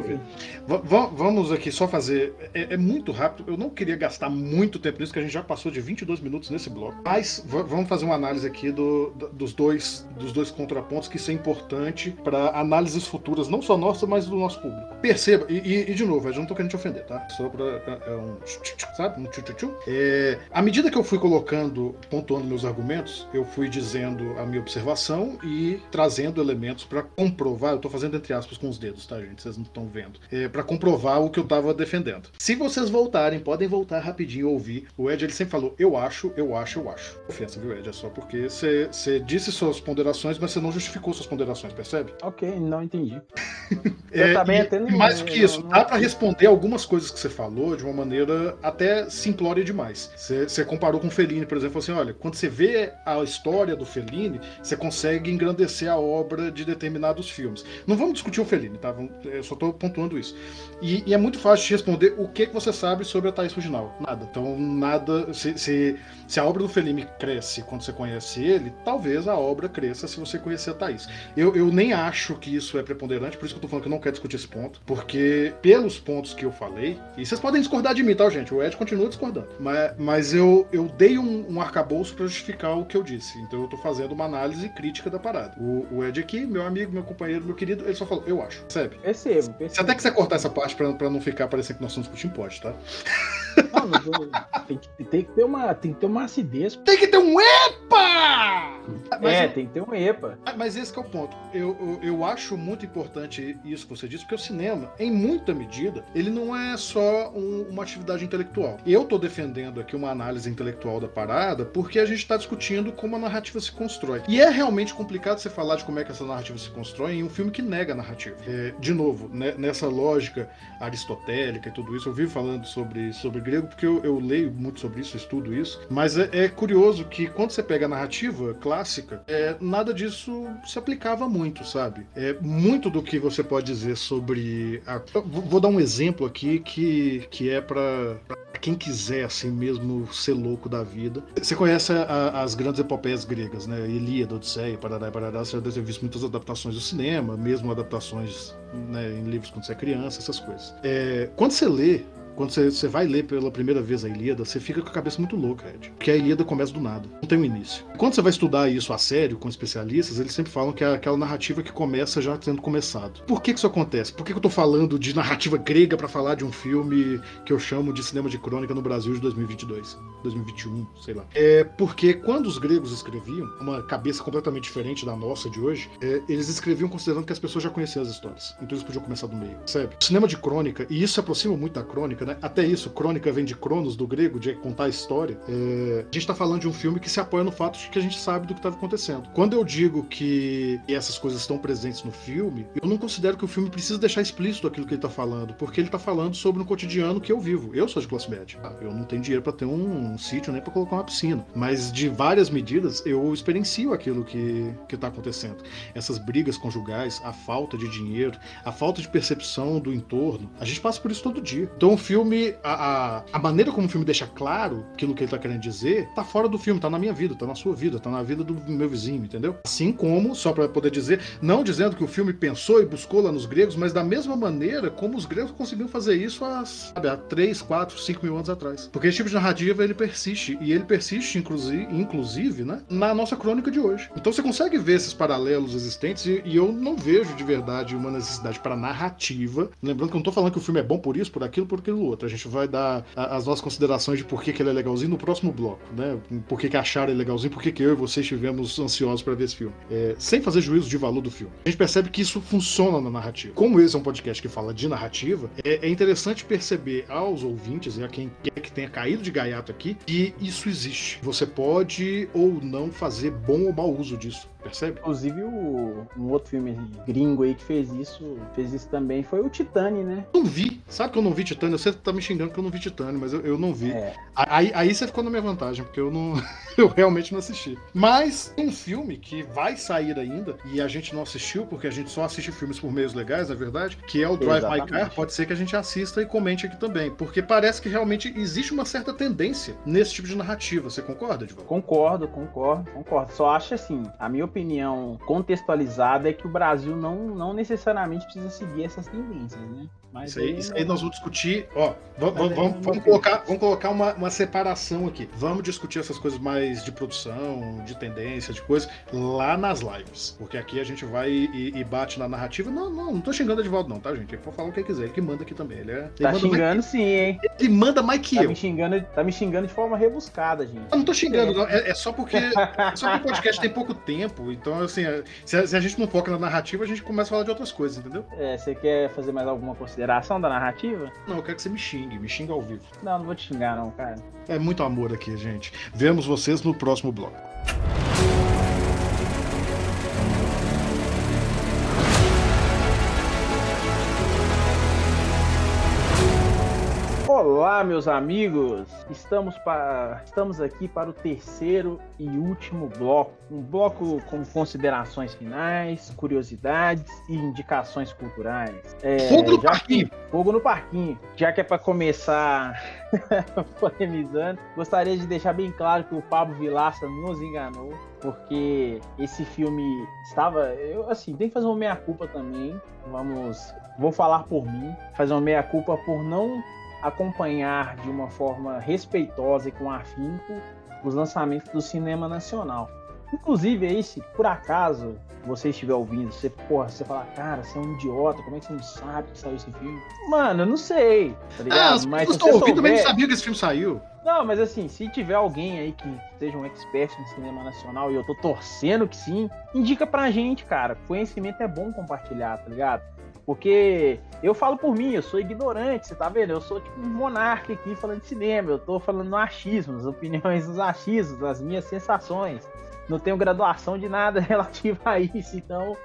vamos, vamos aqui só fazer. É, é, muito rápido, eu não queria gastar muito tempo nisso, que a gente já passou de 22 minutos nesse bloco, mas vamos fazer uma análise aqui do, dos, dois, dos dois contrapontos, que isso é importante para análises futuras, não só nossa, mas do nosso público. Perceba, e, e, e de novo, eu não tô querendo te ofender, tá? Só pra. É, é um. Sabe? Um tchu, tchu, tchu. É, à medida que eu fui colocando, pontuando meus argumentos, eu fui dizendo a minha observação e trazendo elementos para comprovar. Eu tô fazendo entre aspas com os dedos, tá, gente? Vocês não estão vendo. É, para comprovar o que eu tava defendendo. Se vocês voltarem, podem voltar rapidinho ouvir. O Ed ele sempre falou: eu acho, eu acho, eu acho. Ofensa, viu, Ed? É só porque você Você disse suas ponderações, mas você não justificou suas ponderações, percebe? Ok, não entendi. É, Eu também e até mais do que isso, não- dá pra responder algumas coisas que você falou de uma maneira até simplória demais. Você, você comparou com o Fellini, por exemplo, falou assim: olha, quando você vê a história do Fellini, você consegue engrandecer a obra de determinados filmes. Não vamos discutir o Fellini, tá? Eu só tô pontuando isso. E, e é muito fácil de responder o que, que você sabe sobre a Thaís Fujinal. Nada. Então, nada. Se, se, se a obra do Fellini cresce quando você conhece ele, talvez a obra cresça se você conhecer a Thaís. Eu, eu nem acho que isso é preponderante, por isso que eu tô falando que eu não quero discutir esse ponto, porque pelos pontos que eu falei, e vocês podem discordar de mim, tá, gente? O Ed continua discordando. Mas, mas eu, eu dei um, um arcabouço pra justificar o que eu disse. Então eu tô fazendo uma análise crítica da parada. O, o Ed aqui, meu amigo, meu companheiro, meu querido, ele só falou, eu acho. Percebe? Percebo, Se percebo. até quiser cortar essa parte pra não ficar parecendo que nós estamos discutindo, pode, tá? Tem, que, tem que ter uma, tem que ter uma acidez. Tem que ter um EPA! Mas, é, tem que ter um EPA. mas esse que é o ponto. Eu, eu, eu acho muito importante isso que você disse, porque o cinema, em muita medida, ele não é só um- uma atividade intelectual. Eu tô defendendo aqui uma análise intelectual da parada porque a gente está discutindo como a narrativa se constrói. E é realmente complicado você falar de como é que essa narrativa se constrói em um filme que nega a narrativa. É, de novo, né, nessa lógica aristotélica e tudo isso, eu vivo falando sobre, sobre grego porque eu, eu leio muito sobre isso, estudo isso, mas é, é curioso que quando você pega a narrativa clássica, é, nada disso se aplicava muito, sabe? É muito do que você pode dizer sobre. A... vou dar um exemplo aqui que, que é para quem quiser, assim mesmo, ser louco da vida. Você conhece a- as grandes epopeias gregas, né? Ilíada, Odisseia, Parará e Parará. Você já deve ter visto muitas adaptações do cinema, mesmo adaptações né, em livros quando você é criança, essas coisas. É, quando você lê quando você, vai ler pela primeira vez a Ilíada, você fica com a cabeça muito louca, Ed. Porque a Ilíada começa do nada, não tem um início. Quando você vai estudar isso a sério, com especialistas, eles sempre falam que é aquela narrativa que começa já tendo começado. Por que, que isso acontece? Por que, que eu tô falando de narrativa grega para falar de um filme que eu chamo de cinema de crônica no Brasil de 2022, 2021, sei lá? É porque quando os gregos escreviam, uma cabeça completamente diferente da nossa de hoje, é, eles escreviam considerando que as pessoas já conheciam as histórias. Então eles podiam começar do meio? O cinema de crônica, e isso se aproxima muito da crônica, né? Até isso, crônica vem de cronos, do grego, de contar a história. É, A gente tá falando de um filme que se apoia no fato de que a gente sabe do que estava acontecendo. Quando eu digo que essas coisas estão presentes no filme, eu não considero que o filme precisa deixar explícito aquilo que ele tá falando, porque ele tá falando sobre um cotidiano que eu vivo. Eu sou de classe média. tá? Eu não tenho dinheiro para ter um, um sítio nem para colocar uma piscina. Mas de várias medidas, eu experiencio aquilo que, que tá acontecendo. Essas brigas conjugais, a falta de dinheiro, a falta de percepção do entorno. A gente passa por isso todo dia. Então o filme, a, a, a maneira como o filme deixa claro aquilo que ele tá querendo dizer, tá fora do filme, tá na minha vida, tá na sua vida, tá na vida do meu vizinho, entendeu? Assim como, só para poder dizer, não dizendo que o filme pensou e buscou lá nos gregos, mas da mesma maneira como os gregos conseguiam fazer isso há, sabe, há 3, 4, 5 mil anos atrás. Porque esse tipo de narrativa ele persiste, e ele persiste, inclusive, inclusive né, na nossa crônica de hoje. Então você consegue ver esses paralelos existentes, e, e eu não vejo de verdade uma necessidade para narrativa. Lembrando que eu não tô falando que o filme é bom por isso, por aquilo, por aquilo outro. A gente vai dar as nossas considerações de por que, que ele é legalzinho no próximo bloco, né? Por que, que acharam ele legalzinho, por que, que eu e você estivemos ansiosos para ver esse filme. É, sem fazer juízo de valor do filme. A gente percebe que isso funciona na narrativa. Como esse é um podcast que fala de narrativa, é, é interessante perceber aos ouvintes e a quem quer que tenha caído de gaiato aqui que isso existe. Você pode ou não fazer bom ou mau uso disso. Percebe? Inclusive, o, um outro filme gringo aí que fez isso, fez isso também foi o Titane, né? Não vi. Sabe que eu não vi Titânio? Você tá me xingando que eu não vi Titânio, mas eu, eu não vi. É, Aí, aí você ficou na minha vantagem, porque eu não. eu realmente não assisti. Mas tem um filme que vai sair ainda, e a gente não assistiu, porque a gente só assiste filmes por meios legais, na verdade, que é o Drive My Exatamente. Car. Pode ser que a gente assista e comente aqui também. Porque parece que realmente existe uma certa tendência nesse tipo de narrativa. Você concorda, Edvaldo? concordo, concordo, concordo. Só acho assim, a minha opinião contextualizada é que o Brasil não, não necessariamente precisa seguir essas tendências, né? Mas Isso aí, aí- isso aí nós vamos discutir. Ó, vamos, vamos, vamos, vamos colocar, vamos colocar uma, uma separação aqui. Vamos discutir essas coisas mais de produção, de tendência, de coisa, lá nas lives. Porque aqui a gente vai e, e bate na narrativa. Não, não, não tô xingando o Edvaldo, não, tá, gente? Ele pode falar o que quiser, ele que manda aqui também. Ele, é, ele, Tá manda, mais, xingando sim, hein? ele manda mais que Tá eu. me, xingando, tá me xingando de forma rebuscada, gente. Eu não tô xingando, não. É, é só porque. É só que o podcast tem pouco tempo. Então, assim, é- se a, se a gente não foca na narrativa, a gente começa a falar de outras coisas, entendeu? É, você quer fazer mais alguma consideração da narrativa? Não, eu quero que você me xingue, me xinga ao vivo. Não, não vou te xingar, não, cara. É muito amor aqui, gente. Vemos vocês no próximo bloco. Olá, meus amigos! Estamos, estamos aqui para o terceiro e último bloco. Um bloco com considerações finais, curiosidades e indicações culturais. É, fogo no parquinho! Que, fogo no parquinho. Já que é para começar polemizando, gostaria de deixar bem claro que o Pablo Vilaça nos enganou, porque esse filme estava. Eu, assim, tem que fazer uma meia-culpa também. Vamos. Vou falar por mim, fazer uma meia-culpa por não acompanhar de uma forma respeitosa e com afinco os lançamentos do cinema nacional. Inclusive aí, se por acaso você estiver ouvindo, você, porra, você fala, cara, você é um idiota, como é que você não sabe que saiu esse filme? Mano, eu não sei, tá ligado? Ah, mas se você ouvindo, também não sabia que esse filme saiu. Não, mas assim, se tiver alguém aí que seja um expert no cinema nacional e eu tô torcendo que sim, indica pra gente, cara. Conhecimento é bom compartilhar, tá ligado? Porque eu falo por mim, eu sou ignorante, você tá vendo? Eu sou tipo um monarca aqui falando de cinema, eu tô falando no achismo, as opiniões dos achismos, as minhas sensações. Não tenho graduação de nada relativo a isso, então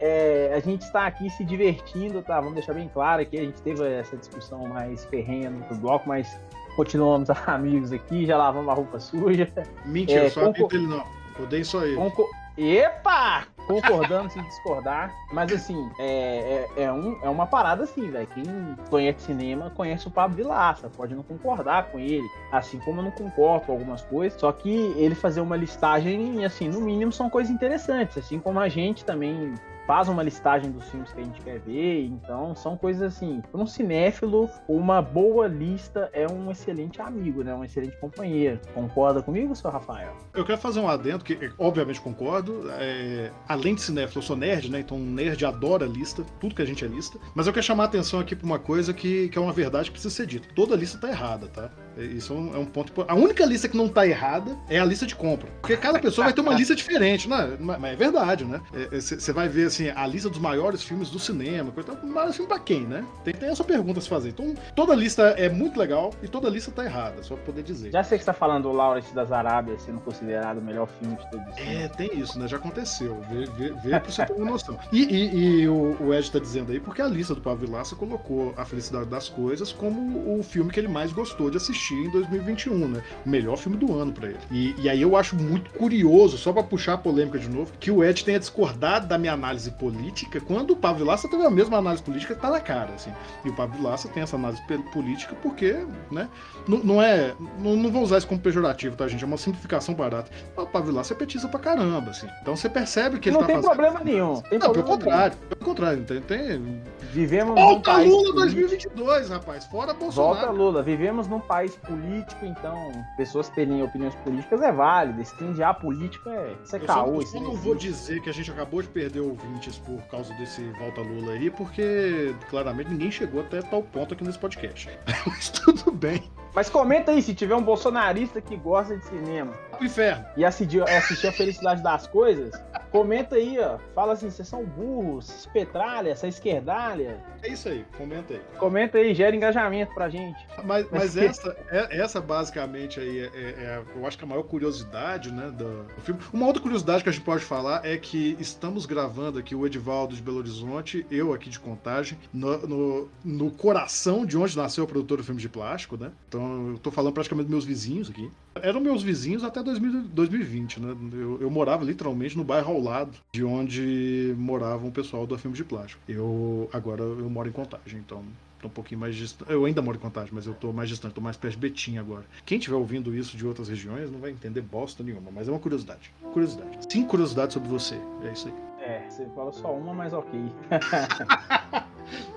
é, a gente está aqui se divertindo, tá? Vamos deixar bem claro que a gente teve essa discussão mais ferrenha no bloco, mas continuamos amigos aqui, já lavamos a roupa suja. Mentira, é, só concor... ele não. Odeio só ele. Concor... Epa! Concordando sem discordar. Mas assim, é, é, é, um, é uma parada assim, velho. Quem conhece cinema conhece o Pablo Vilaça. Pode não concordar com ele. Assim como eu não concordo com algumas coisas. Só que ele fazer uma listagem, assim, no mínimo, são coisas interessantes. Assim como a gente também faz uma listagem dos filmes que a gente quer ver. Então, são coisas assim. Para um cinéfilo, uma boa lista é um excelente amigo, né? Um excelente companheiro. Concorda comigo, seu Rafael? Eu quero fazer um adendo, que obviamente concordo. É... Além de cinéfilo, eu sou nerd, né? Então, um nerd adora lista, tudo que a gente é lista. Mas eu quero chamar a atenção aqui para uma coisa que, que é uma verdade que precisa ser dita. Toda lista tá errada, tá? Isso é um, é um ponto. A única lista que não tá errada é a lista de compra. Porque cada pessoa vai ter uma lista diferente, né? Mas é verdade, né? Você é, vai ver assim, a lista dos maiores filmes do cinema, coisa, maior filme pra quem, né? Tem, tem essa pergunta a se fazer. Então, toda lista é muito legal e toda lista tá errada, só pra poder dizer. Já sei que você tá falando do Lawrence das Arábias sendo considerado o melhor filme de todos. É, tem isso, né? Já aconteceu. Vê, vê, vê pra você ter uma noção. E, e, e o, o, Ed tá dizendo aí porque a lista do Pablo Vilaça colocou A Felicidade das Coisas como o filme que ele mais gostou de assistir em 2021, né? O melhor filme do ano para ele. E, e, aí eu acho muito curioso, só para puxar a polêmica de novo, que o Ed tenha discordado da minha análise política, quando o Pablo Vilaça teve a mesma análise política que tá na cara, assim. E o Pablo Vilaça tem essa análise política porque, né, não, não é, não, não, vou usar isso como pejorativo, tá, gente? É uma simplificação barata. O Pablo Vilaça é petista pra caramba, assim. Então você percebe que ele não tá tem problema nenhum. Tem não, pelo contrário, nenhum. pelo contrário, tem, tem... Vivemos Volta Lula 2022, rapaz, fora Bolsonaro. Volta Lula, vivemos num país político, então pessoas terem opiniões políticas é válido, esse a política é, isso é eu caô. Só, eu não vou dizer que a gente acabou de perder ouvintes por causa desse Volta Lula aí, porque claramente ninguém chegou até tal ponto aqui nesse podcast. Mas tudo bem. Mas comenta aí se tiver um bolsonarista que gosta de cinema. O inferno. E assistir, assistir a felicidade das coisas. Comenta aí, ó. Fala assim, vocês são burros, espetralha, essa esquerdalha. É isso aí, comenta aí. Comenta aí, gera engajamento pra gente. Mas, mas essa, é, essa basicamente aí é, é, é, eu acho que a maior curiosidade, né, do, do, filme. Uma outra curiosidade que a gente pode falar é que estamos gravando aqui o Edivaldo de Belo Horizonte, eu aqui de Contagem, no, no, no coração de onde nasceu o produtor do filme de plástico, né? Então eu tô falando praticamente dos meus vizinhos aqui. Eram meus vizinhos até 2000, 2020, né? Eu, eu morava literalmente no bairro ao lado de onde moravam o pessoal do filme de plástico. Eu agora eu moro em Contagem, então tô um pouquinho mais distante. Eu ainda moro em Contagem, mas eu tô mais distante, tô mais perto de Betim agora. Quem estiver ouvindo isso de outras regiões não vai entender bosta nenhuma, mas é uma curiosidade. Curiosidade. Cinco curiosidades sobre você. É isso aí. É, você falou só uma, mas ok.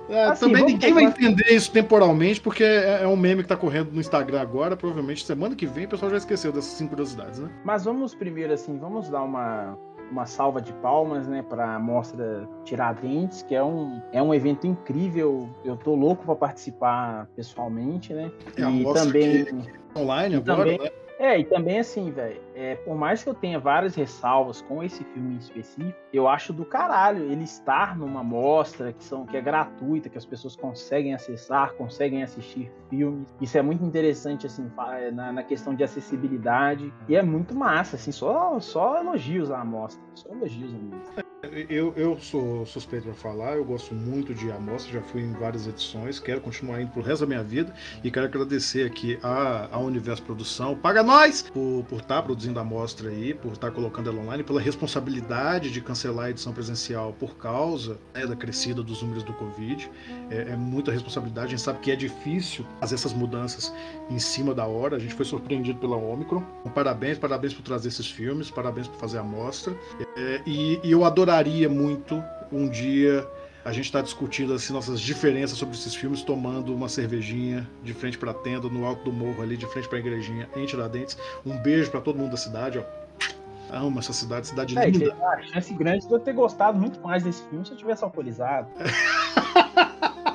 É, assim, também ninguém vai entender isso temporalmente, porque é, é, um meme que tá correndo no Instagram agora. Provavelmente semana que vem o pessoal já esqueceu dessas cinco curiosidades, né? Mas vamos primeiro, assim, vamos dar uma, uma salva de palmas, né, para a mostra Tiradentes, que é um, é um evento incrível. Eu tô louco para participar pessoalmente, né? É e também que, online agora, também, né? É, e também assim, velho é, por mais que eu tenha várias ressalvas com esse filme em específico, eu acho do caralho ele estar numa mostra que, são, que é gratuita, que as pessoas conseguem acessar, conseguem assistir filmes. Isso é muito interessante, assim, na, na questão de acessibilidade. E é muito massa, assim, só, só elogios à mostra. Só elogios à mostra. Eu, eu sou suspeito para falar, eu gosto muito de Amostra, já fui em várias edições, quero continuar indo pro resto da minha vida e quero agradecer aqui a, a Universo Produção, paga nós por estar tá produzindo a Amostra aí, por estar tá colocando ela online, pela responsabilidade de cancelar a edição presencial por causa né, da crescida dos números do Covid. É, é muita responsabilidade, a gente sabe que é difícil fazer essas mudanças em cima da hora, a gente foi surpreendido pela Omicron. Então, parabéns, parabéns por trazer esses filmes, parabéns por fazer a amostra. É, e, e eu adoraria gostaria muito um dia a gente está discutindo assim, nossas diferenças sobre esses filmes, tomando uma cervejinha de frente para a tenda, no alto do morro ali, de frente para a igrejinha, em Tiradentes. Um beijo para todo mundo da cidade, ó. Amo essa cidade, cidade é, linda. A chance grande de eu ter gostado muito mais desse filme se eu tivesse alcoolizado.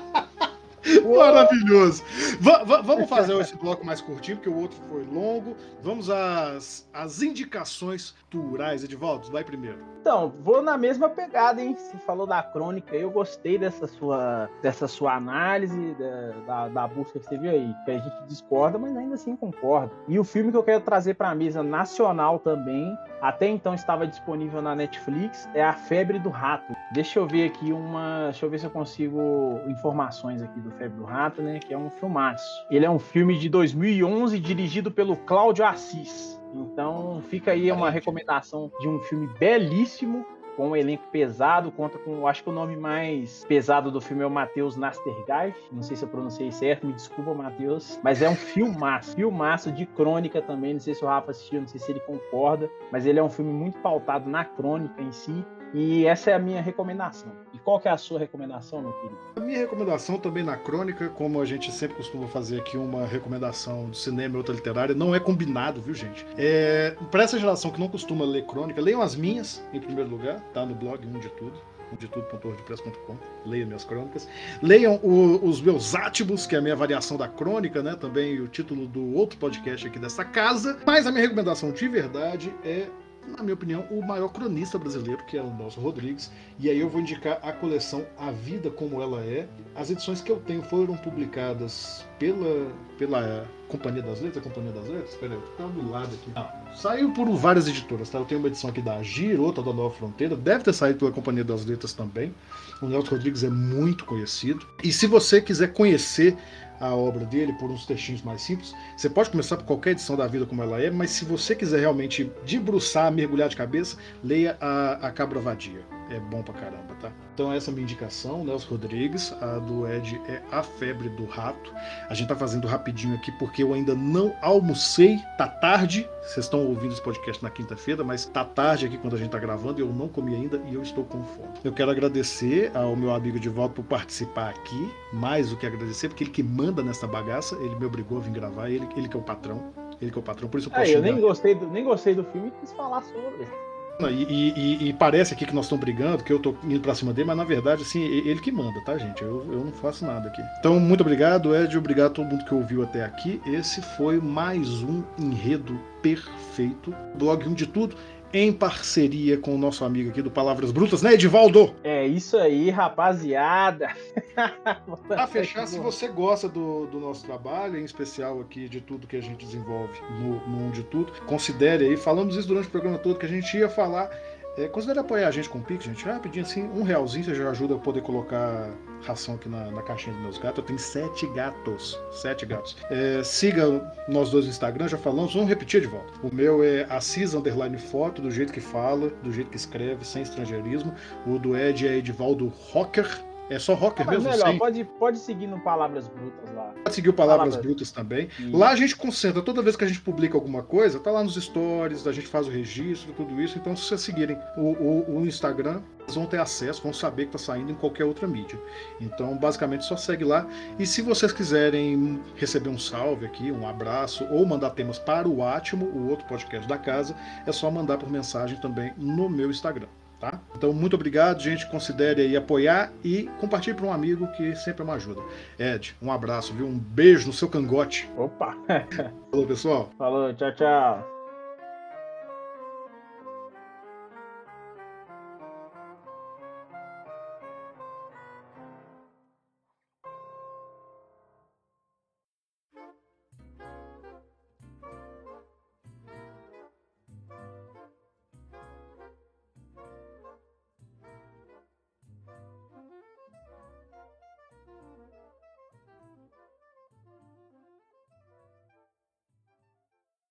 Maravilhoso. V vamos fazer esse bloco mais curtinho, porque o outro foi longo. Vamos às, às indicações turais. Edivaldo, vai primeiro. Então, vou na mesma pegada, hein? Você falou da crônica, eu gostei dessa sua, dessa sua análise, da, da, da, busca que você viu aí, que a gente discorda, mas ainda assim concorda. E o filme que eu quero trazer para a mesa nacional também, até então estava disponível na Netflix, é A Febre do Rato. Deixa eu ver aqui uma. Deixa eu ver se eu consigo informações aqui do Febre do Rato, né? Que é um filmaço. Ele é um filme de 2011 dirigido pelo Cláudio Assis. Então fica aí uma recomendação de um filme belíssimo, com um elenco pesado, conta com, acho que o nome mais pesado do filme é o Matheus Nastergaard, não sei se eu pronunciei certo, me desculpa, Matheus, mas é um filmaço, filmaço de crônica também, não sei se o Rafa assistiu, não sei se ele concorda, mas ele é um filme muito pautado na crônica em si, e essa é a minha recomendação. E qual que é a sua recomendação, meu querido? A minha recomendação também na crônica, como a gente sempre costuma fazer aqui uma recomendação de cinema e outra literária, não é combinado, viu, gente? É, para essa geração que não costuma ler crônica, leiam as minhas, em primeiro lugar, tá no blog Um de Tudo de tudo.wordpress.com. Leiam minhas crônicas. Leiam o, os meus átibos, que é a minha variação da crônica, né? Também o título do outro podcast aqui dessa casa. Mas a minha recomendação de verdade é na minha opinião, o maior cronista brasileiro, que é o Nelson Rodrigues. E aí eu vou indicar a coleção A Vida Como Ela É. As edições que eu tenho foram publicadas pela, pela Companhia das Letras. Companhia das Letras? Peraí, eu tô do lado aqui. Ah, saiu por várias editoras, tá? Eu tenho uma edição aqui da Agir, outra da Nova Fronteira. Deve ter saído pela Companhia das Letras também. O Nelson Rodrigues é muito conhecido. E se você quiser conhecer a obra dele por uns textinhos mais simples. Você pode começar por qualquer edição da vida como ela é, mas se você quiser realmente debruçar, mergulhar de cabeça, leia a, a Cabra Vadia. É bom pra caramba, tá? Então essa é a minha indicação, Nelson Rodrigues, a do Ed é A Febre do Rato. A gente tá fazendo rapidinho aqui porque eu ainda não almocei, tá tarde. Vocês estão ouvindo esse podcast na quinta-feira, mas tá tarde aqui quando a gente tá gravando, eu não comi ainda e eu estou com fome. Eu quero agradecer ao meu amigo de volta por participar aqui, mais do que agradecer, porque ele que manda nessa bagaça, ele me obrigou a vir gravar, ele, ele que é o patrão. Ele que é o patrão, por isso eu posso é, eu nem gostei, do, nem gostei do filme e quis falar sobre. E, e, e, parece aqui que nós estamos brigando, que eu estou indo para cima dele, mas na verdade, assim, ele que manda, tá, gente? Eu, eu não faço nada aqui. Então, muito obrigado, Ed. Obrigado a todo mundo que ouviu até aqui. Esse foi mais um enredo perfeito. Blog 1 de tudo em parceria com o nosso amigo aqui do Palavras Brutas, né, Edivaldo? É isso aí, rapaziada. Pra fechar, se você gosta do, do, nosso trabalho, em especial aqui de tudo que a gente desenvolve no, no de Tudo, considere aí, falamos isso durante o programa todo, que a gente ia falar é, considere apoiar a gente com o Pix, gente. Rapidinho assim, um realzinho você já ajuda a poder colocar ração aqui na, na caixinha dos meus gatos. Eu tenho sete gatos. Sete gatos. É, siga nós dois no Instagram, já falamos. Vamos repetir de volta. O meu é Assis Underline Foto, do jeito que fala, do jeito que escreve, sem estrangeirismo. O do Ed é Edvaldo Rocker. É só rocker ah, mesmo? Melhor, pode, pode seguir no Palavras Brutas lá. Pode seguir o Palavras, Palavras. Brutas também. Lá a gente concentra, toda vez que a gente publica alguma coisa, tá lá nos stories, a gente faz o registro, tudo isso. Então, se vocês seguirem o, o, o Instagram, vocês vão ter acesso, vão saber que tá saindo em qualquer outra mídia. Então, basicamente, só segue lá. E se vocês quiserem receber um salve aqui, um abraço, ou mandar temas para o Átimo, o outro podcast da casa, é só mandar por mensagem também no meu Instagram. Tá? Então, muito obrigado, gente. Considere aí apoiar e compartilhe para um amigo que sempre é uma ajuda. Ed, um abraço, viu? Um beijo no seu cangote. Opa! Falou, pessoal. Falou, tchau, tchau.